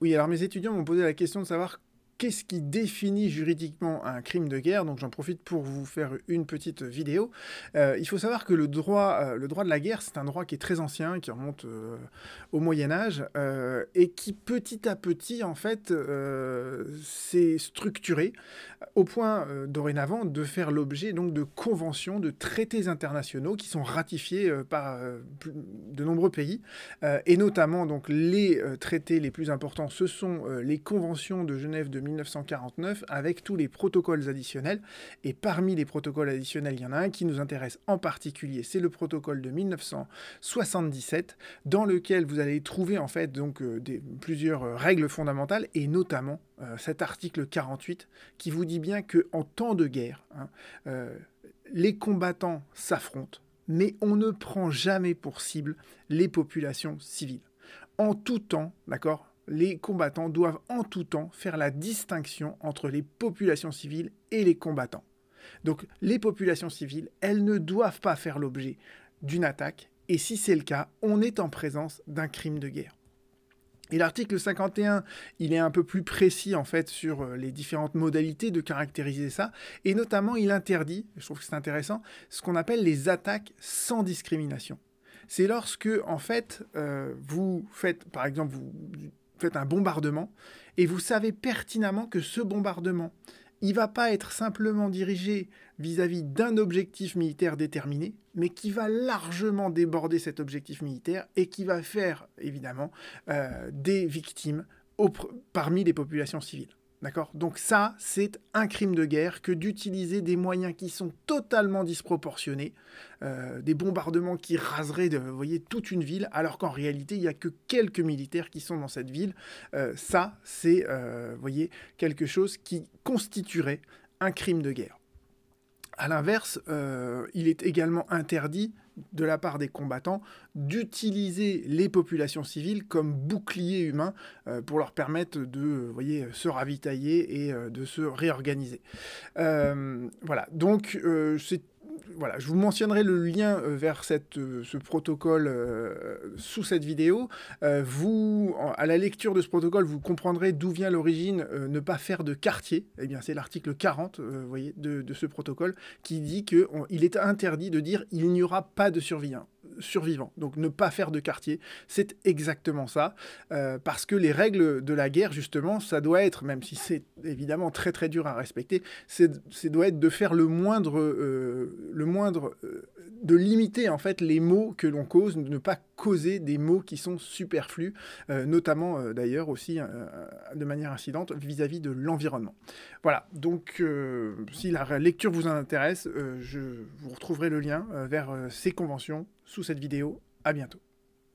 Oui, alors mes étudiants m'ont posé la question de savoir qu'est-ce qui définit juridiquement un crime de guerre Donc j'en profite pour vous faire une petite vidéo. Euh, il faut savoir que le droit, euh, le droit de la guerre, c'est un droit qui est très ancien, qui remonte euh, au Moyen Âge, et qui petit à petit, en fait, s'est structuré au point dorénavant de faire l'objet donc de conventions, de traités internationaux qui sont ratifiés par de nombreux pays, et notamment donc les traités les plus importants, ce sont les conventions de Genève de 1949 avec tous les protocoles additionnels. Et parmi les protocoles additionnels, il y en a un qui nous intéresse en particulier, c'est le protocole de 1977, dans lequel vous allez trouver en fait donc euh, plusieurs euh, règles fondamentales et notamment euh, cet article 48 qui vous dit bien que en temps de guerre, hein, les combattants s'affrontent, mais on ne prend jamais pour cible les populations civiles. En tout temps, d'accord les combattants doivent en tout temps faire la distinction entre les populations civiles et les combattants. Donc les populations civiles, elles ne doivent pas faire l'objet d'une attaque, et si c'est le cas, on est en présence d'un crime de guerre. Et l'article 51, il est un peu plus précis en fait sur euh, les différentes modalités de caractériser ça, et notamment il interdit, je trouve que c'est intéressant, ce qu'on appelle les attaques sans discrimination. C'est lorsque en fait euh, vous faites, par exemple, vous faites un bombardement et vous savez pertinemment que ce bombardement, il va pas être simplement dirigé vis-à-vis d'un objectif militaire déterminé, mais qui va largement déborder cet objectif militaire et qui va faire évidemment euh, des victimes parmi les populations civiles. D'accord? Donc ça, c'est un crime de guerre que d'utiliser des moyens qui sont totalement disproportionnés, euh, des bombardements qui raseraient, de, toute une ville, alors qu'en réalité, il n'y a que quelques militaires qui sont dans cette ville. Euh, ça, c'est, euh, quelque chose qui constituerait un crime de guerre. A l'inverse, il est également interdit de la part des combattants d'utiliser les populations civiles comme boucliers humains euh, pour leur permettre de se ravitailler et euh, de se réorganiser. Euh, voilà, donc c'est voilà, je vous mentionnerai le lien euh, vers euh, ce protocole euh, sous cette vidéo. vous, à la lecture de ce protocole, vous comprendrez d'où vient l'origine ne pas faire de quartier. Eh bien, c'est l'article 40 voyez, de, ce protocole qui dit qu'il est interdit de dire il n'y aura pas de survivants survivants. Donc ne pas faire de quartier, c'est exactement ça. Euh, parce que les règles de la guerre, justement, ça doit être, même si c'est évidemment très très dur à respecter, c'est doit être de faire le moindre, euh, le moindre euh, de limiter en fait les mots que l'on cause, de ne pas causer des mots qui sont superflus, notamment d'ailleurs aussi de manière incidente vis-à-vis de l'environnement. Voilà, donc si la lecture vous intéresse, je vous retrouverai le lien vers ces conventions sous cette vidéo. À bientôt.